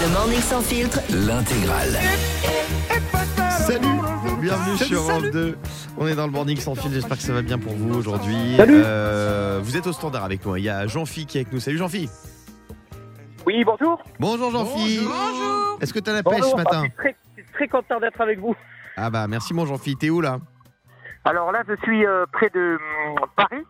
Le morning sans filtre. L'intégrale. Salut, bienvenue sur Europe 2. On est dans le morning sans fil, j'espère que ça va bien pour vous aujourd'hui. Salut. Euh, vous êtes au standard avec moi, il y a Jean-Phi qui est avec nous. Salut Jean-Phi. Oui, bonjour. Bonjour Jean-Phi. Bonjour. Est-ce que t'as la pêche Bonjour, ce matin Je suis très, je suis très content d'être avec vous. Ah bah merci mon Jean-Phi, t'es où là? Alors là, je suis euh, près de hum, Paris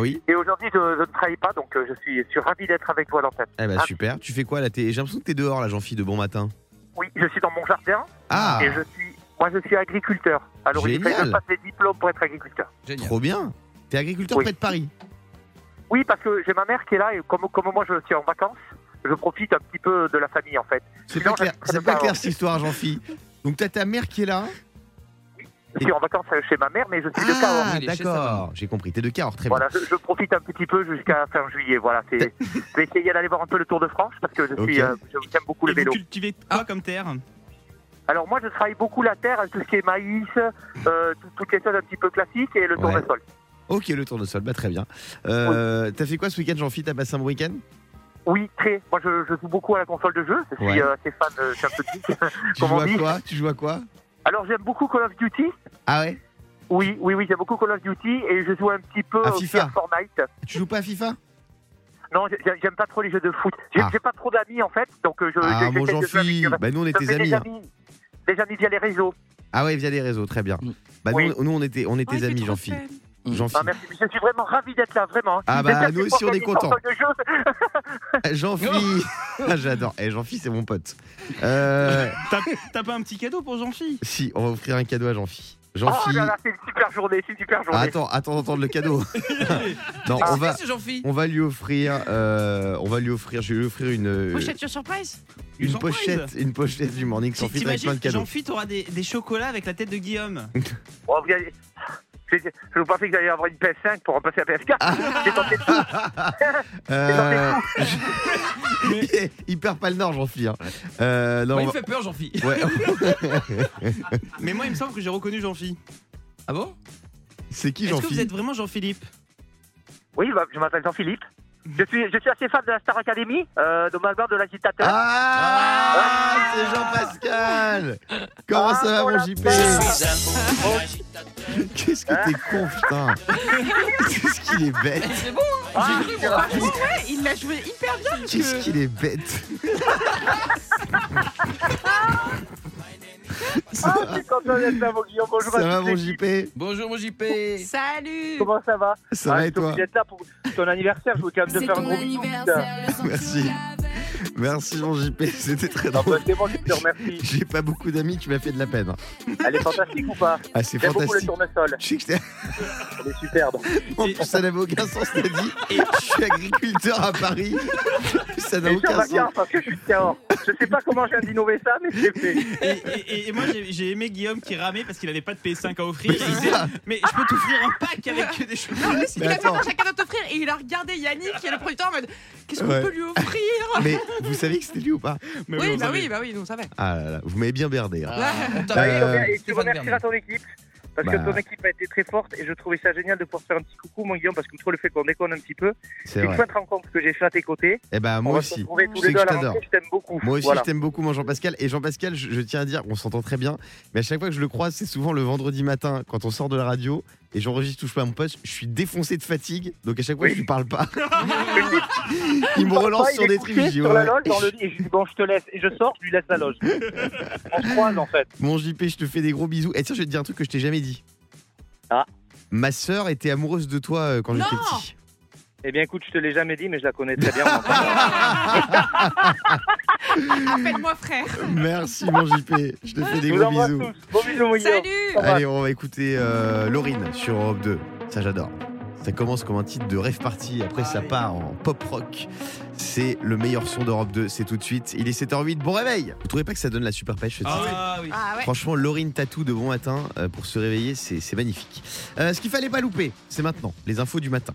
oui et aujourd'hui, je, je ne travaille pas, donc euh, je suis, je suis ravi d'être avec vous à l'antenne. Eh bah Ah. super, tu fais quoi là? J'ai l'impression que t'es dehors là Jean-Phi de bon matin. Oui, je suis dans mon jardin Ah, et je suis, moi, je suis agriculteur. Alors, il faut que Génial. je passe des diplômes pour être agriculteur. trop bien. T'es agriculteur Oui. près de Paris Oui, parce que j'ai ma mère qui est là et comme, comme moi, je suis en vacances, je profite un petit peu de la famille en fait. C'est pas clair, pas cette histoire Jean-Phi. Donc t'as ta mère qui est là Je suis en vacances euh, chez ma mère, mais je suis de Cahors. Ah d'accord, j'ai compris, t'es de Cahors, très Voilà, je, je profite un petit peu jusqu'à fin juillet. Voilà, c'est. je vais essayer d'aller voir un peu le Tour de France parce que je suis, euh, j'aime beaucoup le Et vous vélo. cultivez quoi comme terre Alors moi, je travaille beaucoup la terre, tout ce qui est maïs, euh, tout- toutes les choses un petit peu classiques et le Ouais. tournesol. bien. Ok, le tour de sol, bah très bien. Euh, T'as fait quoi ce week-end Jean-Phi T'as passé un bon week-end? Oui, très. Moi, je, je joue beaucoup à la console de jeu. Je suis Ouais. euh, assez fan de Champions League. Tu comme joues à quoi? Tu joues à quoi? Alors j'aime beaucoup Call of Duty. Ah ouais? Oui, oui, oui, j'aime beaucoup Call of Duty et je joue un petit peu À aussi FIFA. à Fortnite. Tu joues pas à FIFA? Non, j'ai- j'aime pas trop les jeux de foot. J'ai Ah. pas trop d'amis en fait, donc euh, je. Ah j'essaie mon de jouer avec Jean-Phi, eux. bah nous on fait amis. Des hein. amis, des amis via les réseaux. Ah ouais, via les réseaux, très bien. Bah Oui. nous, nous on était, on est tes amis Jean-Phi. Jean-Phi. Ah, merci, je suis vraiment ravi d'être là, vraiment. Ah bah, nous aussi, on est contents. Jean-Phi Ah, J'adore. Eh, Jean-Phi c'est mon pote. Euh, T'as pas un petit cadeau pour Jean-Phi? Si, on va offrir un cadeau à Jean-Phi. Oh Jean-Phi. là là, c'est une super journée, c'est une super Ah, journée. attends, attends d'entendre le cadeau. non, on va, on va lui offrir, euh, on va lui offrir, je vais lui offrir une, Pochette surprise? une surprise? pochette, une pochette du morning sans filtre avec plein de T'imagines cadeaux. Jean-Phi t'auras des, des chocolats avec la tête de Guillaume Oh, Je vous pensais que j'allais avoir une PS5 pour remplacer la PS4. Ah. J'ai tenté tout. Euh, je- il perd pas le nord, Jean-Phi. hein. Euh, non, on va- fait peur, Jean-Phi. ouais. Mais moi il me semble que j'ai reconnu Jean-Phi. Ah bon? C'est qui Est-ce que vous êtes vraiment Jean-Philippe? Oui, bah, je m'appelle Jean-Philippe. Je suis, je suis assez fan de la Star Academy, euh, de Malbar de l'agitateur. Ah, c'est Jean-Pascal Comment Ah, ça va, mon. JP Qu'est-ce que t'es con, putain Qu'est-ce qu'il est bête C'est bon, Ah, j'ai cru. Ouais, il l'a joué hyper bien. Qu'est-ce que- qu'il est bête Ah, je suis content d'être là, mon Guillaume. Bonjour Ça à va, mon. JP Bonjour, mon JP. Salut Comment ça va? Ça Ah, va et toi? d'être là pour ton anniversaire. Je quand même te faire un gros bisou. Merci. Merci, mon JP, c'était très Non, drôle. bah, c'est bon, je te remercie. J'ai pas beaucoup d'amis, tu m'as fait de la peine. Elle est fantastique ou pas Ah, c'est J'aime beaucoup le fantastique. tournesol. Je sais que Elle est superbe. en plus, ça n'avait aucun sens, t'as dit. Et je suis agriculteur à Paris. Ça n'a aucun sens. parce que je suis. Je sais pas comment je viens d'innover ça, mais c'est fait. et, et- et moi j'ai- j'ai aimé Guillaume qui ramait parce qu'il avait pas de PS5 à offrir. Mais Il disait, mais je peux t'offrir un pack avec des chocolats. Non, mais Mais il a attends. fait chacun de t'offrir et il a regardé Yannick qui est le producteur en mode qu'est-ce qu'on Ouais. peut lui offrir Mais vous savez que c'était lui ou pas? Mais Oui, bah savait. oui, bah oui, nous on savait. Ah là là, vous m'avez bien berdé. hein. Ah, on t'a- Euh, et tu Stéphane remercieras ton équipe. Parce Bah. que ton équipe a été très forte et je trouvais ça génial de pouvoir faire un petit coucou, mon Guillaume, parce que toi, le fait qu'on déconne un petit peu, C'est c'est une vrai. chouette rencontre que j'ai fait à tes côtés. Eh ben, On moi va se aussi. Je tous les que deux à je t'aime beaucoup. Moi aussi, Voilà. je t'aime beaucoup, mon Jean-Pascal. Et Jean-Pascal, je, je tiens à dire, on s'entend très bien. Mais à chaque fois que je le croise, c'est souvent le vendredi matin quand on sort de la radio et j'enregistre Touche pas à mon poste. Je suis défoncé de fatigue. Donc à chaque fois, Oui. je lui parle pas. il me relance sur des trucs. Je dis, ouais, la loge dans le lit et je dis bon, je te laisse. Et je sors, je lui laisse la loge. On se croise en fait. Mon JP, je te fais des gros bisous. Et tiens, je vais te dire un truc que je t'ai jamais dit. Ah. Ma sœur était amoureuse de toi euh, quand Non. j'étais petit. Eh bien, écoute, je te l'ai jamais dit, mais je la connais très bien. on en parle. Appelle-moi frère. Merci, mon JP. Je te fais des Je vous gros embrasse bisous. tous. Bon bisous, mon Guillaume. Salut. Allez, on va écouter euh, Laurine sur Europe 2. Ça, j'adore. Ça commence comme un titre de rêve party. Après, ça part en pop rock. C'est le meilleur son d'Europe 2. C'est tout de suite. Il est 7h08. Bon réveil. Vous trouvez pas que ça donne la super pêche ce titre Ah oui. Ah ouais. Franchement, Laurine Tatou de bon matin euh, pour se réveiller, c'est magnifique. Euh, ce qu'il fallait pas louper, c'est maintenant, les infos du matin.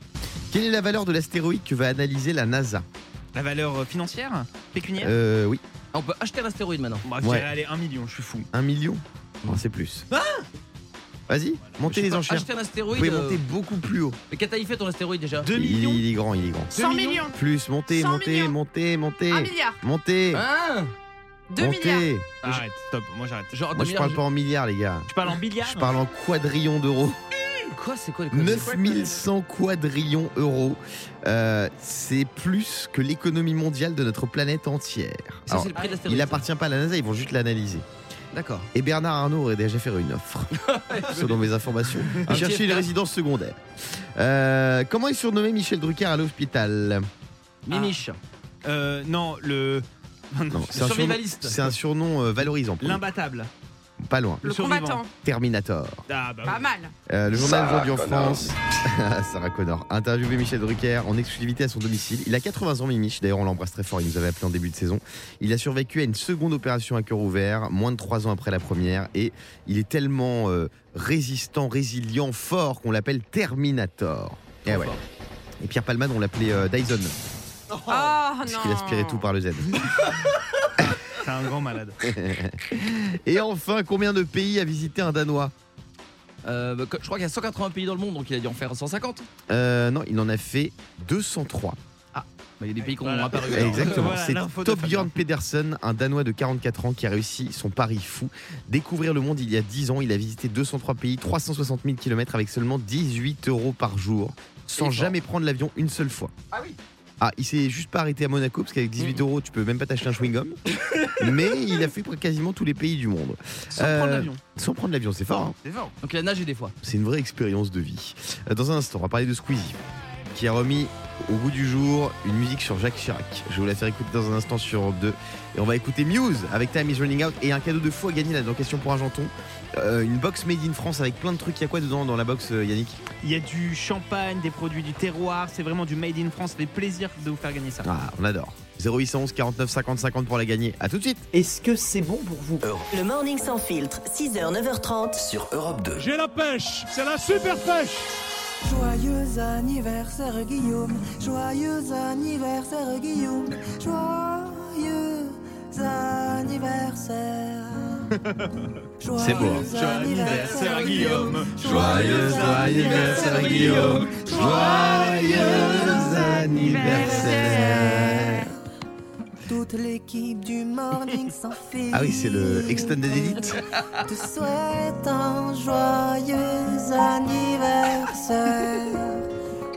Quelle est la valeur de l'astéroïde que va analyser la NASA? La valeur euh, financière? Pécuniaire? Euh, Oui, Ah, On peut acheter un astéroïde maintenant. Bah, ouais. allez, un million, je suis fou. un million? Non, c'est plus. Vas-y, montez les enchères. Acheter un Vous astéroïde. pouvez euh, monter beaucoup plus haut. Mais qu'as-tu fait ton astéroïde déjà 2 Il, millions il est grand, il est grand. 100 millions. Plus, montez, 100 montez, millions. montez, montez, 1 milliard. montez, Hein 2 milliards. montez. Arrête, stop, moi j'arrête. Genre, Moi, je parle milliards, pas en milliards, les gars. Tu parles en billard Je parle en quadrillions d'euros. Quoi, c'est quoi les conneries 9100 quadrillions euros. Euh, c'est plus que l'économie mondiale de notre planète entière. Ça, Alors, c'est le prix de l'astéroïde. il appartient pas à la NASA, ils vont juste l'analyser. D'accord. Et Bernard Arnault aurait déjà fait une offre, selon mes informations. Il Un cherchait une F4. résidence secondaire. Euh, comment est surnommé Michel Drucker à l'hôpital? Mimiche. Euh, non, le. Non, c'est un, surnom, survivaliste. c'est un surnom euh, valorisant. pour lui. L'imbattable. Pas loin. Le survivant. combattant. Terminator. Ah bah Pas mal. Euh, le journal aujourd'hui en France. Sarah Connor. Interviewé Michel Drucker en exclusivité à son domicile. Il a 80 ans, Mimich. D'ailleurs, on l'embrasse très fort. Il nous avait appelé en début de saison. Il a survécu à une seconde opération à cœur ouvert, moins de 3 ans après la première. Et il est tellement euh, résistant, résilient, fort qu'on l'appelle Terminator. Et, ouais. et Pierre Palman, on l'appelait euh, Dyson, Oh, non. parce qu'il aspirait tout par le Z. C'est un grand malade. Et enfin, combien de pays a visité un Danois Euh, bah, je crois qu'il y a 180 pays dans le monde, donc il a dû en faire 150. Euh, Non, il en a fait 203. Bah, Il y a des pays qui ont Voilà. apparu. alors. Exactement. Voilà, c'est Torbjörn. Pedersen, un Danois de 44 ans qui a réussi son pari fou. Découvrir le monde il y a 10 ans. Il a visité 203 pays, 360 000 km avec seulement 18 euros par jour, sans jamais prendre l'avion une seule fois. Ah oui. Ah, il s'est juste pas arrêté à Monaco parce qu'avec 18 euros, tu peux même pas t'acheter un chewing-gum. Mais il a fait quasiment tous les pays du monde. Sans Euh, prendre l'avion. Sans prendre l'avion, c'est fort. hein. C'est fort. Donc il a nagé des fois. C'est une vraie expérience de vie. Euh, Dans un instant, on va parler de Squeezie, qui a remis au goût du jour une musique sur Jacques Chirac. Je vais vous la faire écouter dans un instant sur Europe 2. Et on va écouter Muse avec Time is Running Out et un cadeau de fou à gagner là dans Question pour un janton. Euh, une box made in France avec plein de trucs. Il y a quoi dedans dans la box, euh, Yannick? Il y a du champagne, des produits du terroir, c'est vraiment du made in France. Ça fait plaisir de vous faire gagner ça. Ah, on adore. 0811 49 50 50 pour la gagner. À tout de suite. Est-ce que c'est bon pour vous? Le morning sans filtre, 6h, 9h30. sur Europe 2. J'ai la pêche, c'est la super pêche. Joyeux anniversaire Guillaume, joyeux anniversaire Guillaume, joyeux anniversaire. C'est beau, hein. Joyeux anniversaire Guillaume, Joyeux anniversaire, Guillaume. Joyeux anniversaire. Toute l'équipe du morning sans filtre. Ah oui, c'est le Extended Elite. te souhaite un joyeux anniversaire.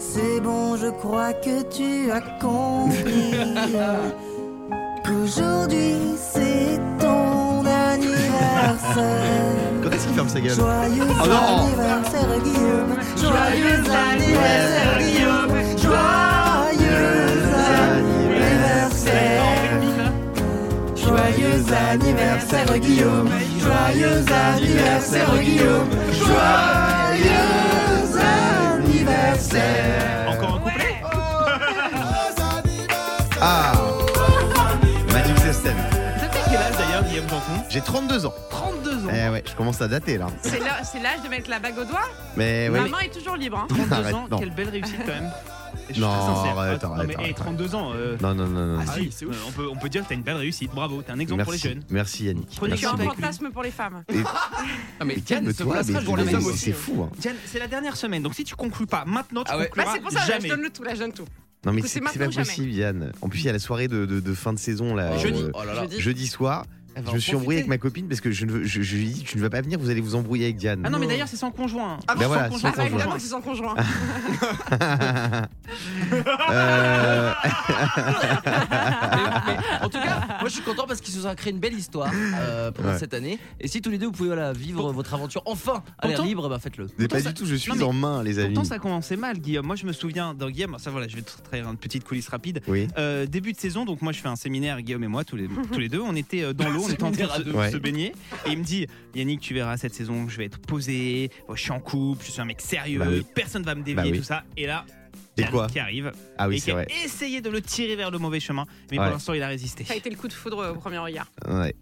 C'est bon, je crois que tu as compris qu'aujourd'hui c'est ton anniversaire. Quand est-ce qu'il ferme sa gueule? Joyeux Oh anniversaire Guillaume, joyeux anniversaire Guillaume, joyeux Joyeux anniversaire Guillaume, joyeux anniversaire Guillaume, joyeux anniversaire. Encore un couplet Ah Magic System. Ça fait quel âge d'ailleurs, Guillaume Janton J'ai 32 ans. 32 ans. Eh ouais, je commence à dater là. C'est l'âge de mettre la bague au doigt? Mais ouais. Ma main est toujours libre. hein. 32 Arrête, ans, non. quelle belle réussite quand même. Je suis Non, très sincère. arrête, Ah, non, arrête, mais, arrête, hey, 32 ans. euh, Non, non, non, non. Ah si, euh, on peut, on peut dire que t'as une belle réussite, bravo, t'es un exemple pour les Merci. jeunes. Merci Yannick. Prenez Merci. un fantasme pour les femmes. Ah mais Diane, ce Calme-toi, mais pour les mais hommes c'est- aussi. c'est fou. hein. Diane, c'est la dernière semaine, donc si tu conclus pas maintenant, tu Ah ouais. Bah, concluras c'est pour ça, là, je jamais. donne le tout, là, je donne tout. Non mais c'est c'est c'est pas maintenant ou jamais. possible Yann. En plus il y a la soirée de, de- de fin de saison là. Jeudi. euh, Oh là là. Jeudi. jeudi soir. Va Je me suis embrouillé avec ma copine parce que je, ne veux, je, je lui ai dit tu ne vas pas venir, vous allez vous embrouiller avec Diane. Ah non, mais d'ailleurs, c'est sans conjoint. Ah Ben voilà, Sans sans Ah bah conjoint. évidemment que c'est son conjoint. Euh, Mais- mais en tout cas, moi je suis content parce qu'ils se sont créé une belle histoire euh, pendant Ouais. cette année. Et si tous les deux vous pouvez voilà, vivre votre aventure enfin à l'air Pourtant- libre, bah faites-le. mais pas ça- du tout, je suis Non, mais en main les amis. Pourtant, ça commençait mal, Guillaume. Moi, je me souviens dans Guillaume, ça voilà, je vais te trahir une petite coulisse rapide. Oui. Euh, début de saison, donc moi je fais un séminaire, Guillaume et moi, tous les, tous les deux, on était euh, dans l'eau, on était en train de se, deux. Ouais. se baigner. Et il me dit Yannick, tu verras cette saison, je vais être posé, je suis en couple, je suis un mec sérieux, Bah oui. personne va me dévier, Bah oui. tout ça. Et là, Et quoi qui arrive Ah oui et c'est qui a vrai. essayé de le tirer vers le mauvais chemin, mais Ouais. pour l'instant, il a résisté. Ça a été le coup de foudre au premier regard. Ouais.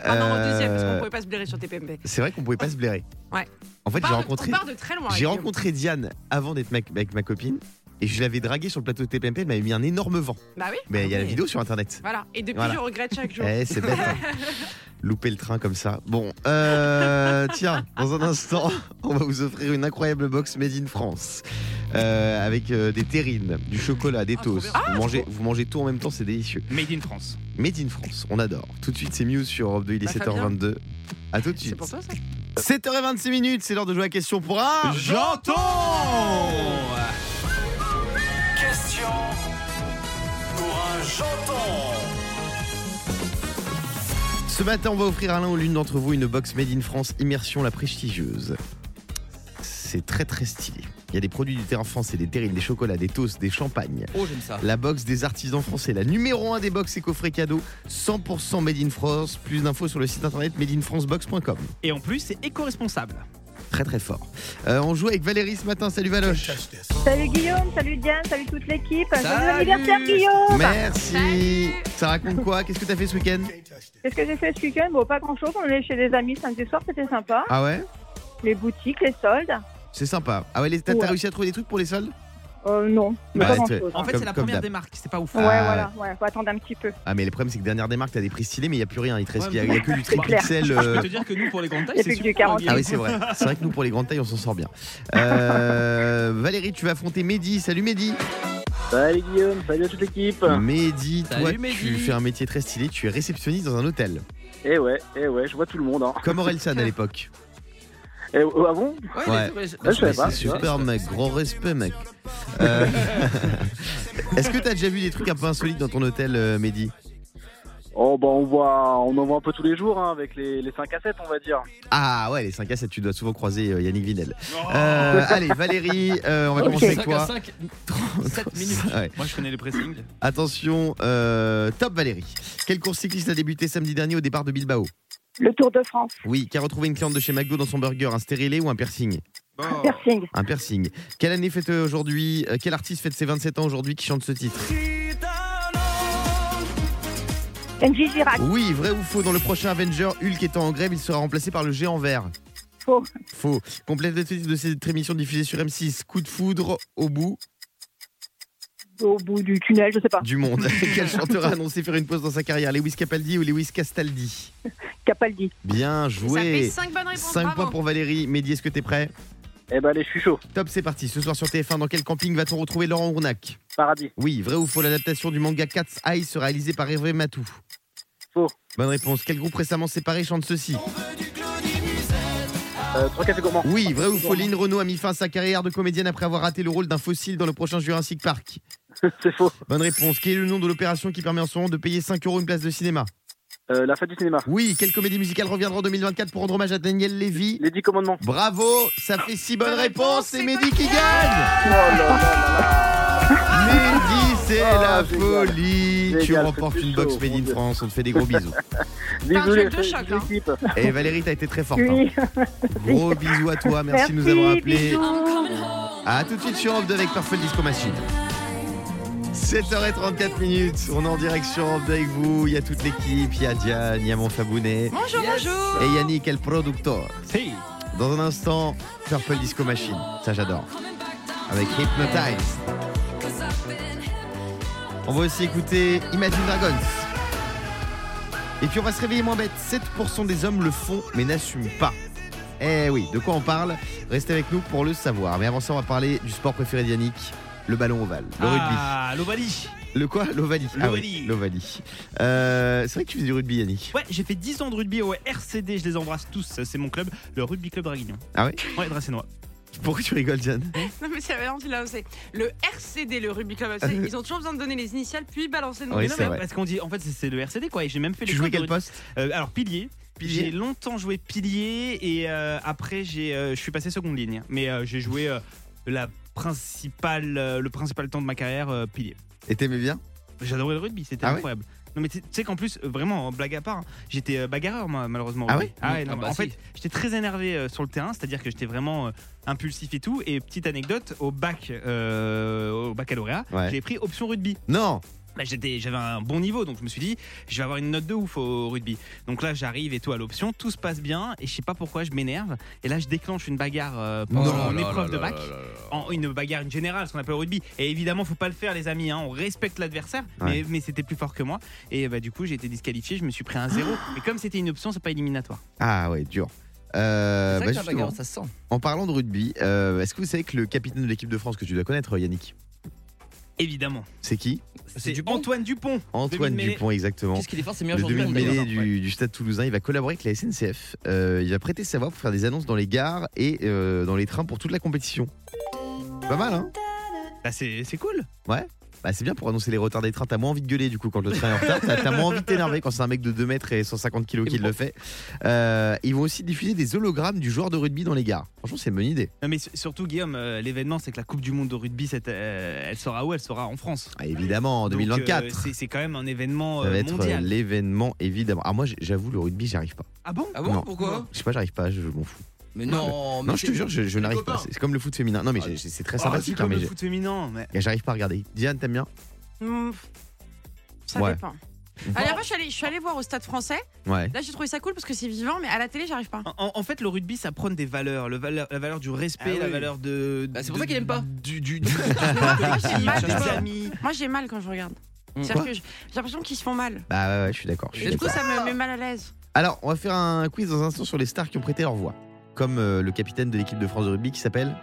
Ah non, au deuxième, parce qu'on Euh, pouvait pas se blairer sur TPMP. C'est vrai qu'on pouvait pas se blairer. Ouais. En fait On j'ai rencontré On part de très loin. j'ai rencontré Diane avant d'être mec- avec ma copine et je l'avais draguée sur le plateau de TPMP, elle m'avait mis un énorme vent. Bah oui. Mais il y a la oui. vidéo sur internet. Voilà. Et depuis, Voilà. je regrette chaque jour. Eh, c'est bête. hein. louper le train comme ça. Bon, euh, tiens, dans un instant, on va vous offrir une incroyable box made in France. Euh, avec euh, des terrines, du chocolat, des Ah, trop toasts. bien. vous, mangez, vous mangez tout en même temps, c'est délicieux. Made in France. Made in France, on adore. Tout de suite, c'est Muse sur Europe 2, il est Bah, Fabien. 7h22. À tout de C'est suite. pour toi ça 7h26 minutes, c'est l'heure de jouer à question pour un. J'entends janton. Ce matin, on va offrir à l'un ou l'une d'entre vous une box Made in France Immersion la prestigieuse. C'est très très stylé. Il y a des produits du terrain français, des terrines, des chocolats, des toasts, des champagnes. Oh, j'aime ça. La box des artisans français, la numéro 1 des box et coffrets cadeaux, 100% Made in France. Plus d'infos sur le site internet madeinfrancebox.com. Et en plus, c'est éco-responsable. Très très fort. Euh, on joue avec Valérie ce matin. Salut Valoche. Salut Guillaume, salut Diane, salut toute l'équipe. Joyeux Salut. anniversaire Guillaume Merci. Salut. Ça raconte quoi? Qu'est-ce que t'as fait ce week-end? Qu'est-ce que j'ai fait ce week-end? Bon, pas grand-chose. On est chez des amis samedi soir, c'était sympa. Ah ouais? Les boutiques, les soldes. C'est sympa. Ah ouais, les- t'as t'as Ouais. réussi à trouver des trucs pour les soldes? Euh, non, mais Bah, pas. En fait, c'est la comme première des marques, c'est pas ouf. Ouais, Ah. voilà, ouais, faut attendre un petit peu. Ah mais le problème c'est que dernière démarque t'as des prix stylés mais il n'y a plus rien, il te reste Ouais, il y a, il y a que du triple clair. XL. Je euh, peux te dire que nous, pour les grandes tailles, Il y a c'est plus que du super 40. bien. Ah oui c'est vrai, c'est vrai que nous pour les grandes tailles on s'en sort bien. Euh, Valérie tu vas affronter Mehdi, salut Mehdi. Salut Guillaume, salut à toute l'équipe. Mehdi, toi Salut, tu fais un métier très stylé, tu es réceptionniste dans un hôtel. Eh ouais, eh ouais, je vois tout le monde. Hein. Comme Orelsan à l'époque. Eh, oh, ah bon? Ouais, Ouais. Ah, C'est super mec, gros respect mec. Euh, Est-ce que t'as déjà vu des trucs un peu insolites dans ton hôtel euh, Mehdi? Oh bah on voit, on en voit un peu tous les jours hein, avec les, les 5 à 7 on va dire. Ah ouais les 5 à 7 tu dois souvent croiser euh, Yannick Vinel. Euh, allez Valérie, euh, on va commencer avec 5 toi. à 5, 7 minutes. Ouais. Moi, je connais les pressings. Attention, euh, top Valérie. Quelle course cycliste a débuté samedi dernier au départ de Bilbao? Le Tour de France, Oui, qui a retrouvé une cliente de chez McDo dans son burger, un stérilé ou un piercing piercing. Un piercing. Quelle année fête aujourd'hui euh, Quel artiste fête ses 27 ans aujourd'hui qui chante ce titre? NJ Girac, Oui, vrai ou faux Dans le prochain Avenger, Hulk étant en grève, il sera remplacé par le géant vert. Faux. Faux. Complète le titre de cette émission diffusée sur M6. Coup de foudre au bout au bout du tunnel, je sais pas. du monde. Quel chanteur a annoncé faire une pause dans sa carrière? Lewis Capaldi ou Lewis Castaldi? Capaldi. Bien Ça fait joué. 5 bonnes réponses. 5 bravo. points pour Valérie. Mehdi, est-ce que t'es prêt? Eh ben allez, je suis chaud. Top, c'est parti. Ce soir sur TF1, dans quel camping va-t-on retrouver Laurent Ournac? Paradis. Oui, vrai ou faux L'adaptation du manga Cat's Eye sera réalisée par Hervé Matou. Faux. Bonne réponse. Quel groupe récemment séparé chante ceci? Euh, 3 cafés gourmands. Oui, vrai ou faux Lynn Renault a mis fin à sa carrière de comédienne après avoir raté le rôle d'un fossile dans le prochain Jurassic Park? C'est faux. Bonne réponse. Quel est le nom de l'opération qui permet en ce moment de payer 5 euros une place de cinéma? Euh, la fête du cinéma. Oui, quelle comédie musicale reviendra en 2024 pour rendre hommage à Daniel Lévy? Les 10 commandements. Bravo, ça fait 6 bonnes Bonne réponses, réponse, c'est Mehdi qui gagne Oh là là là là. Mehdi, c'est Oh, la génial. folie Tu Génial, remportes une box Made in. France, on te fait des gros bisous. Bisous les de filles, choc, bisous, hein. Et Valérie, t'as été très forte. Oui. hein. Gros bisous à toi, merci, de nous avoir appelés. À tout de suite sur Europe 2 avec Purple Disco Machine. 7h34 minutes, on est en direct sur Europe 2 avec vous. Il y a toute l'équipe, il y a Diane, il y a mon Fabounet Bonjour, bonjour. et Yannick, le producteur. Si. Dans un instant, Purple Disco Machine, ça j'adore. Avec Hypnotize. On va aussi écouter Imagine Dragons. Et puis on va se réveiller moins bête. 7% des hommes le font mais n'assument pas. Eh oui, de quoi on parle? Restez avec nous pour le savoir. Mais avant ça, on va parler du sport préféré d'Yannick, le ballon ovale, le rugby. Ah, l'Ovalie. Le quoi? L'ovalie. Ah oui, L'ovalie. l'ovalie. Euh, c'est vrai que tu fais du rugby, Yannick. Ouais, j'ai fait 10 ans de rugby au RCD, je les embrasse tous, c'est mon club, le Rugby Club Draguignan. Ah ouais? Ouais, Dracénois. Pourquoi tu rigoles, Diane? Non, mais c'est vraiment, tu l'as osé. Le RCD, le Rugby Club, c'est- ils ont toujours besoin de donner les initiales puis balancer le nom. Oui, Mais non, c'est mais vrai. Parce qu'on dit, en fait, c'est- c'est le RCD quoi, et j'ai même fait Tu les jouais quel poste? Alors, pilier. Pilier. J'ai longtemps joué pilier et euh, après j'ai, euh, je suis passé seconde ligne. Mais euh, j'ai joué euh, la principale, euh, le principal temps de ma carrière euh, pilier. Et t'aimais bien? J'adorais le rugby, c'était Ah incroyable. Non mais tu sais qu'en plus, vraiment, blague à part, hein, j'étais euh, bagarreur moi, malheureusement. Ah ouais? Ah Ah non, bah En si. fait, j'étais très énervé euh, sur le terrain, c'est-à-dire que j'étais vraiment euh, impulsif et tout. Et petite anecdote, au bac, euh, au baccalauréat, Ouais. j'ai pris option rugby. Non bah, j'étais, j'avais un bon niveau, donc je me suis dit, je vais avoir une note de ouf au rugby. Donc là, j'arrive et tout à l'option, tout se passe bien, et je sais pas pourquoi je m'énerve. Et là, je déclenche une bagarre euh, pendant mon épreuve là, de bac. là, là, là. En, une bagarre une générale, ce qu'on appelle au rugby. Et évidemment, faut pas le faire, les amis. hein, on respecte l'adversaire, mais, Ouais. mais c'était plus fort que moi. Et bah, du coup, j'ai été disqualifié. Je me suis pris un zéro. Et comme c'était une option, c'est pas éliminatoire. Ah ouais, dur. Euh, C'est bah, bagarre, ça se sent. en parlant de rugby, euh, est-ce que vous savez que le capitaine de l'équipe de France que tu dois connaître, Yannick, Évidemment. c'est qui C'est Dupont Antoine Dupont. Antoine. Dupont, exactement. Qu'est-ce qu'il est fort, c'est meilleur Le joueur du monde demi-mêlée d'ailleurs. du, du stade toulousain, il va collaborer avec la SNCF. Euh, il va prêter sa voix pour faire des annonces dans les gares et euh, dans les trains pour toute la compétition. Pas mal, hein Bah, c'est c'est cool. Bah, c'est bien pour annoncer les retards des trains. T'as moins envie de gueuler du coup quand le train est en retard. T'as t'as moins envie de t'énerver quand c'est un mec de 2 mètres et 150 kilos qui le fait. Euh, ils vont aussi diffuser des hologrammes du joueur de rugby dans les gares. Franchement, c'est une bonne idée. Non, mais surtout, Guillaume, euh, l'événement, c'est que la Coupe du Monde de rugby, cette, euh, elle sera où? Elle sera en France. Ah, évidemment, en Donc, 2024. euh, c'est- c'est quand même un événement ça va être mondial. l'événement, évidemment. Ah, moi, j'avoue, le rugby, j'y arrive pas. Ah bon? Ah bon? Non. Pourquoi? Je sais pas, j'arrive pas, je, je m'en fous. Mais non, mais Non, je te jure, je, n'arrive pas. C'est comme le foot féminin. Non, mais Ah, c'est très Oh, sympathique. c'est comme hein, mais le foot féminin. Mais... j'arrive pas à regarder. Diane, t'aimes bien Ça Ouais. dépend. À la fois, je suis allée, je suis allée voir au stade français. Ouais. Là, j'ai trouvé ça cool parce que c'est vivant, mais à la télé, j'arrive pas. En, en fait, le rugby, ça prône des valeurs, le valeur, la valeur du respect, Ah la oui. valeur de. Bah, c'est pour de- ça qu'il aime pas. Du, du, du, Moi, j'ai mal, quand je regarde. Mm. C'est-à-dire que je- j'ai l'impression qu'ils se font mal. Bah ouais, ouais, je suis d'accord. du coup, ça me met mal à l'aise. Alors, on va faire un quiz dans un instant sur les stars qui ont prêté leur voix. Comme euh, le capitaine de l'équipe de France de rugby qui s'appelle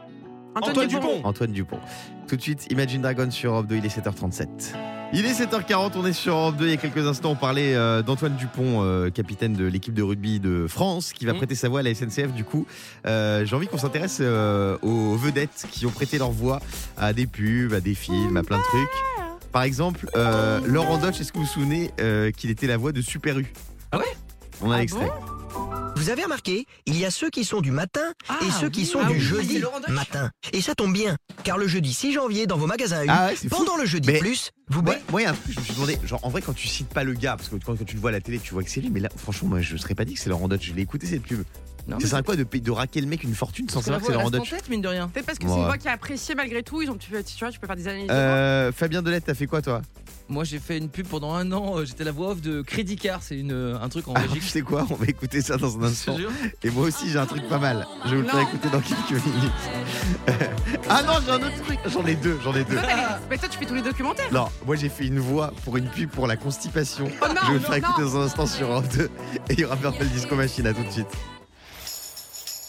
Antoine Dupont. Antoine Dupont. Tout de suite, Imagine Dragon sur Europe 2, il est 7h37. Il est 7h40, on est sur Europe 2. Il y a quelques instants, on parlait euh, d'Antoine Dupont, euh, capitaine de l'équipe de rugby de France, qui va Mm. prêter sa voix à la SNCF. Du coup, euh, j'ai envie qu'on s'intéresse euh, aux vedettes qui ont prêté leur voix à des pubs, à des films, à plein de trucs. Par exemple, euh, Laurent Dodge, est-ce que vous vous souvenez euh, qu'il était la voix de Super U? Ah ouais? On a Ah l'extrait. Vous avez remarqué, il y a ceux qui sont du matin Ah, et ceux qui oui. sont Ah du oui, jeudi c'est matin. Et ça tombe bien, car le jeudi 6 janvier, dans vos magasins Ah ouais, c'est fou. pendant le jeudi Mais- plus, vous Moi, ba- moi, il y a un truc que je me suis demandé, genre en vrai, quand tu cites pas le gars, parce que quand, quand tu le vois à la télé, tu vois que c'est lui, mais là, franchement, moi, je serais pas dit que c'est Laurent Dutch. Je l'ai écouté cette pub. Ça sert à quoi de, payer- de raquer le mec une fortune sans savoir que c'est Laurent Dutch tête, mine de rien. Peut-être parce que Ouais. c'est une voix qui est appréciée malgré tout. Ils ont, tu, tu vois, tu peux faire des analyses. euh, Fabien Delette, t'as fait quoi toi? Moi, j'ai fait une pub pendant un an. euh, J'étais la voix off de Crédit Car. C'est une, euh, un truc en Alors, Belgique. tu sais quoi On va écouter ça dans un instant. Et moi aussi, j'ai un truc pas mal. Je vais vous le faire écouter dans quelques minutes. ah non, j'ai un autre truc. J'en ai deux, j'en ai deux. Mais toi, tu fais tous les documentaires. Non, moi j'ai fait une voix pour une pub pour la constipation. Oh non, je vais le non, faire écouter non. dans un instant sur Europe 2. Et il y aura Purple Disco Machine, à tout de suite.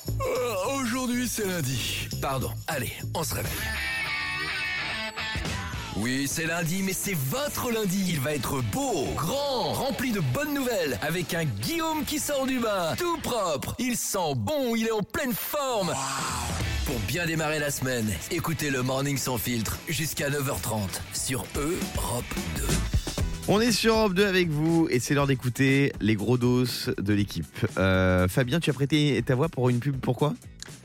Euh, Aujourd'hui c'est lundi. Pardon, allez, on se réveille. Oui, c'est lundi, mais c'est votre lundi. Il va être beau, grand, rempli de bonnes nouvelles, avec un Guillaume qui sort du bain, tout propre. Il sent bon, il est en pleine forme. Pour bien démarrer la semaine, écoutez le Morning sans filtre jusqu'à 9h30 sur Europe 2. On est sur Europe 2 avec vous et c'est l'heure d'écouter les gros dos de l'équipe. Euh, Fabien, tu as prêté ta voix pour une pub, pourquoi?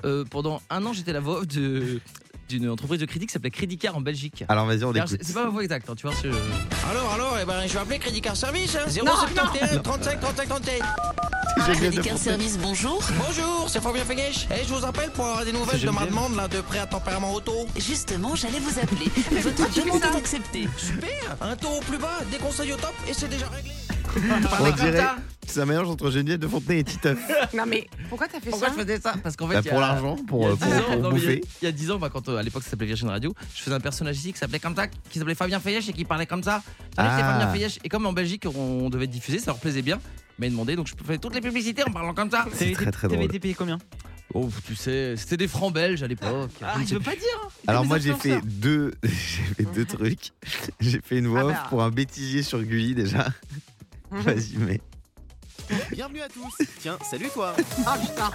Euh, pendant un an, j'étais la voix off de d'une entreprise de crédit qui s'appelait Crédit Car en Belgique. Alors vas-y, on Alors, écoute. C'est pas ma voix exacte, hein, tu vois. c'est- Alors, alors, eh ben, je vais appeler Crédit Car Service, hein. 071 35 35 37. Geneviève de Car Fontenay. Service, bonjour. Bonjour, c'est Fabien Feguesh. Et je vous appelle pour avoir des nouvelles de ma demande là, de prêt à tempérament auto. Justement, j'allais vous appeler. Votre demande est acceptée. Super, un taux au plus bas, des conseils au top et c'est déjà réglé. On dirait c'est un mélange entre Geneviève de Fontenay et Titeuf. Non, mais pourquoi t'as fait Pourquoi ça je faisais ça Parce qu'en fait, Bah, il y a- pour l'argent, pour, il y a euh, 10 pour- ans, pour non, mais il y a- bouffer. Il y a 10 ans, bah, quand euh, à l'époque ça s'appelait Virgin Radio, je faisais un personnage ici qui s'appelait comme ça, qui s'appelait Fabien Feyesh et qui parlait comme ça. Ah. Fabien Feyesh. Et comme en Belgique on devait diffuser, ça leur plaisait bien. Mais ils demandaient donc je faisais toutes les publicités en parlant comme ça. C'est très très T'avais drôle. été payé combien Oh, tu sais, c'était des francs belges à l'époque. Ah, Je veux pas dire. Alors Des moi j'ai fait deux, j'ai fait deux trucs. J'ai fait une voix Ah off bah. pour un bêtisier sur Gulli déjà. Vas-y mais. Bienvenue à tous. Tiens, salut toi. Ah putain.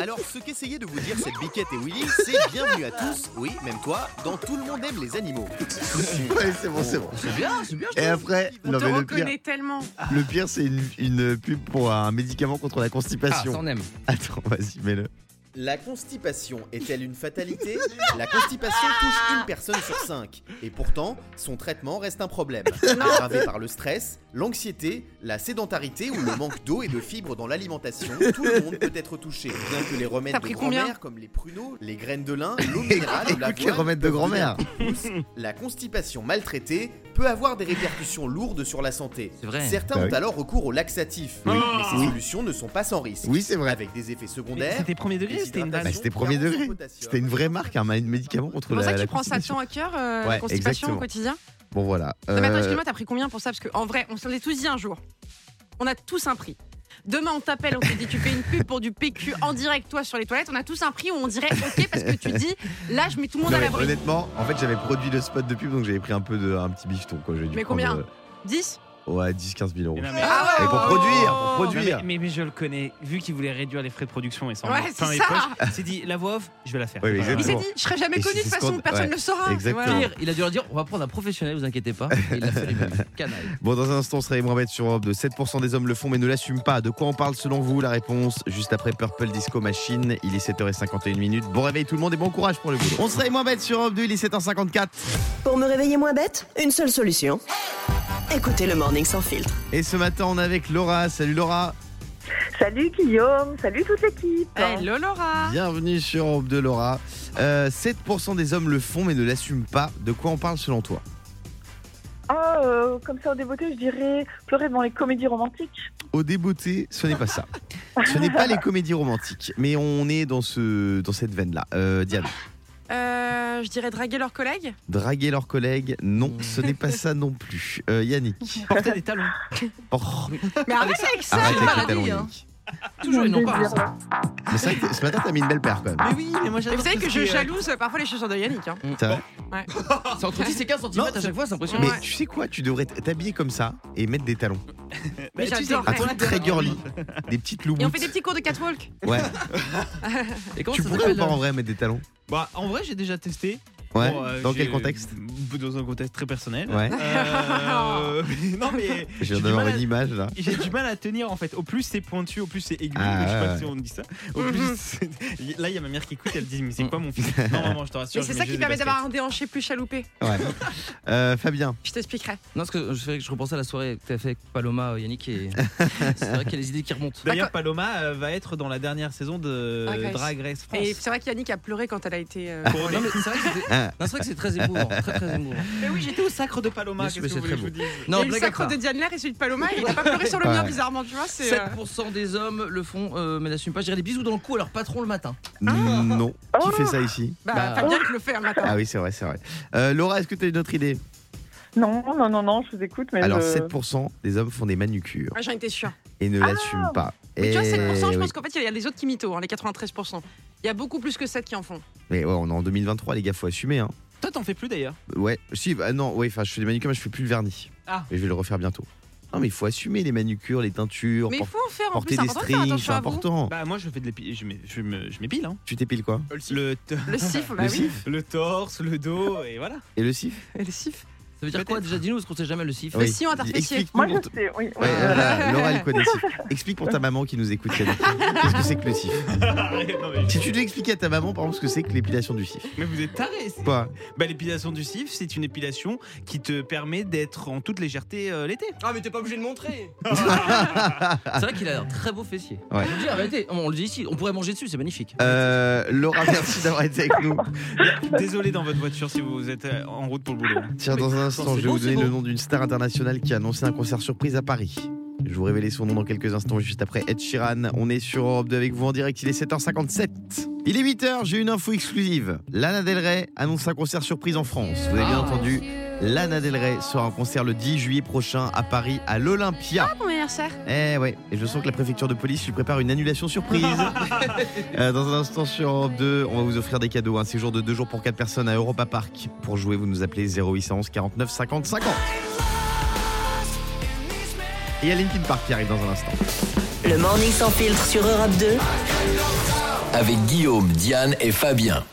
Alors, ce qu'essayait de vous dire cette biquette et Willy, c'est bienvenue à tous, oui, même toi, dans Tout le monde aime les animaux. Ouais, c'est bon, c'est bon. C'est bien, c'est bien. je Et après, On non, te mais le pire, reconnaît tellement. le pire c'est une, une pub pour un médicament contre la Ah, constipation. ça on aime. Attends, vas-y, mets-le. La constipation est-elle une fatalité? La constipation touche une personne sur cinq. Et pourtant, son traitement reste un problème. Aggravé par le stress, l'anxiété, la sédentarité ou le manque d'eau et de fibres dans l'alimentation, tout le monde peut être touché. Bien que les remèdes de grand-mère comme les pruneaux, les graines de lin, l'eau minérale ou Écoute les remèdes de grand-mère. La constipation maltraitée peut avoir des répercussions lourdes sur la santé. Vrai. Certains Bah ont oui. alors recours aux laxatifs. Oui. Mais ces Oui. solutions ne sont pas sans risque. Oui, c'est vrai. Avec des effets secondaires. C'était premier degré, c'était une Bah, c'était premier degré. C'était une vraie marque, un médicament contre C'est pour la, ça que la tu prends ça constipation. tant à cœur, euh, Ouais, la constipation exactement. au quotidien Bon voilà. Non, mais attends, Euh, excuse-moi, t'as pris combien pour ça? Parce qu'en vrai, on s'en est tous dit un jour. On a tous un prix. Demain, on t'appelle, on te dit tu fais une pub pour du PQ en direct, toi, sur les toilettes. On a tous un prix où on dirait OK parce que tu dis là, je mets tout le monde non, à mais l'abri. honnêtement, en fait, j'avais produit le spot de pub, donc j'avais pris un peu de un petit bifton. Quoi. Mais combien euh, 10 Ouais, 10-15 000 euros. Mais non, mais- Ah ouais, Et pour oh. produire, pour Non, produire. mais, mais- mais je le connais, vu qu'il voulait réduire les frais de production et s'en Ouais, mettre c'est plein les ça. poches, il s'est dit la voix off, je vais la faire. Oui, mais Voilà. Il s'est dit je serai jamais Et connu de c'est toute ce façon, qu'on- personne ne ouais. le saura. Exactement. Voilà. Pire, il a dû leur dire on va prendre un professionnel, vous inquiétez pas. Et il l'a fait lui-même. Canaille. Bon, dans un instant, on sera les Mohamed sur Europe de 7% des hommes le font mais ne l'assument pas. De quoi on parle selon vous La réponse juste après Purple Disco Machine. Il est 7h51 minutes. Bon réveil tout le monde et bon courage pour le boulot. On sera les Mohamed sur Europe 2, il est 7h54. Pour me réveiller moins bête, une seule solution. Écoutez le Morning Sans Filtre. Et ce matin, on est avec Laura. Salut Laura. Salut Guillaume, salut toute l'équipe. Hello Laura. Bienvenue sur Europe 2, Laura. Euh, 7% des hommes le font mais ne l'assument pas. De quoi on parle selon toi? Ah, euh, comme ça au débeauté, je dirais pleurer devant les comédies romantiques. Au débeauté, ce n'est pas ça. Ce n'est pas les comédies romantiques, mais on est dans, ce, dans cette veine-là. Euh, Diane, Euh, je dirais draguer leurs collègues. draguer leurs collègues, non, ce n'est pas ça non plus. Euh, Yannick, Porter des talons. Oh, Mais arrête avec ça. arrête avec les talons, hein. Yannick. Toujours une non pas. ça. Mais c'est vrai que ce matin, t'as mis une belle paire quand même. Mais oui, mais moi j'adore. vous savez que je euh, jalouse euh, parfois les chaussures de Yannick. hein. C'est vrai Ouais. C'est entre 10 et 15 cm à chaque fois, c'est impressionnant. Mais tu sais quoi, tu devrais t'habiller comme ça et mettre des talons. Mais tu sais, j'adore. Un truc très girly. Des petites loups. Et on fait des petits cours de catwalk. Ouais. Et comment Tu pourrais ou pas en vrai mettre des talons? Bah, en vrai, j'ai déjà testé. Ouais. Bon, euh, Dans quel contexte Dans un contexte très personnel. Ouais. Euh, mais non, mais. Je j'ai viens du d'avoir mal à- une image là. J'ai du mal à tenir en fait. Au plus c'est pointu, au plus c'est aigu. Ah, je sais pas ouais. si on dit ça. Au Mhm. plus. c'est- Là, il y a ma mère qui écoute. Elle dit Mais c'est quoi mon fils? Non, maman, je te rassure. Mais c'est ça qui permet d'avoir un déhanché plus chaloupé. Ouais. Euh, Fabien, Je t'expliquerai. Non, parce que je, fais que je repensais à la soirée que t'as fait avec Paloma, euh, Yannick, et c'est vrai qu'il y a des idées qui remontent. D'ailleurs, Paloma euh, va être dans la dernière saison de Drag Race. France. Et c'est vrai qu'Yannick a pleuré quand elle a été. euh, Couronnée. Non, mais c'est vrai que Ah. C'est vrai que c'est très émouvant. Très, très émouvant. Mais oui, j'étais au sacre de Paloma. Qu'est-ce que vous voulez que je vous dise Il y Non, a eu le sacre de Diane Lair et celui de Paloma il n'a pas pleuré sur le mien Ouais. bizarrement, tu vois. C'est. euh, 7% des hommes le font, euh, mais n'assument pas. Je dirais des bisous dans le cou à leur patron le matin. non. Qui Oh. fait ça ici Bah, Bah, Fabien qui le fait un matin. Ah oui, c'est vrai, c'est vrai. Euh, Laura, est-ce que tu as une autre idée? Non, non, non, non, je vous écoute, mais Alors, je- 7% des hommes font des manucures J'en étais sûre. et ne l'assument pas. Mais tu vois, Et 7%, je pense qu'en fait, il y a les autres qui mytho, hein, les 93%. Il y a beaucoup plus que 7 qui en font. Mais ouais, on est en 2023, les gars, faut assumer. Hein. Toi, t'en fais plus d'ailleurs. Ouais, si, bah, non, ouais, enfin, je fais des manucures, mais je fais plus le vernis. Ah. Et je vais le refaire bientôt. Non, mais il faut assumer les manicures, les teintures, Mais il faut en faire en porter plus. des C'est important de faire strings, c'est attention à vous. important. Bah, moi, je fais de l'épi- je m'é- je me- je m'épile. Hein. Tu t'épiles quoi? Le, t- Le sif, bah Le oui. sif? Le torse, le dos, et voilà. Et le sif? Et le sif. Ça veut dire quoi déjà Dis-nous, parce qu'on sait jamais le sif. Le sillon. Explique-nous Moi, je t- sais, oui. oui. Ouais, voilà, Laura, elle connaît le sif. Explique pour ta maman qui nous écoute. Qu'est-ce que c'est que le mais, Si tu devais expliquer à ta maman, par exemple, ce que c'est que l'épilation du sif. mais vous êtes tarés. c'est- Quoi Bah, l'épilation du cif, c'est une épilation qui te permet d'être en toute légèreté euh, l'été. Ah, mais t'es pas obligé de montrer. C'est vrai qu'il a un très beau fessier. Ouais. Je arrêtez, on le dit ici, on pourrait manger dessus, c'est magnifique. euh, Laura, merci d'avoir été avec nous. Désolé dans votre voiture si vous êtes euh, en route pour le boulot. Tiens, dans un je vais vous donner le nom d'une star internationale qui a annoncé un concert surprise à Paris. Je vais vous révéler son nom dans quelques instants, juste après Ed Sheeran. On est sur Europe 2 avec vous en direct, il est 7h57. Il est 8h, j'ai une info exclusive. Lana Del Rey annonce un concert surprise en France. Vous avez bien Ah. entendu, Lana Del Rey sera en concert le 10 juillet prochain à Paris, à l'Olympia. Ah, anniversaire. Eh ouais, et je sens que la préfecture de police lui prépare une annulation surprise. Euh, dans un instant sur Europe 2, on va vous offrir des cadeaux. Un séjour de deux jours pour quatre personnes à Europa Park. Pour jouer, vous nous appelez 0811 49 50 50. Et il y a Linkin Park qui arrive dans un instant. Le Morning Sans Filtre sur Europe 2. Avec Guillaume, Diane et Fabien.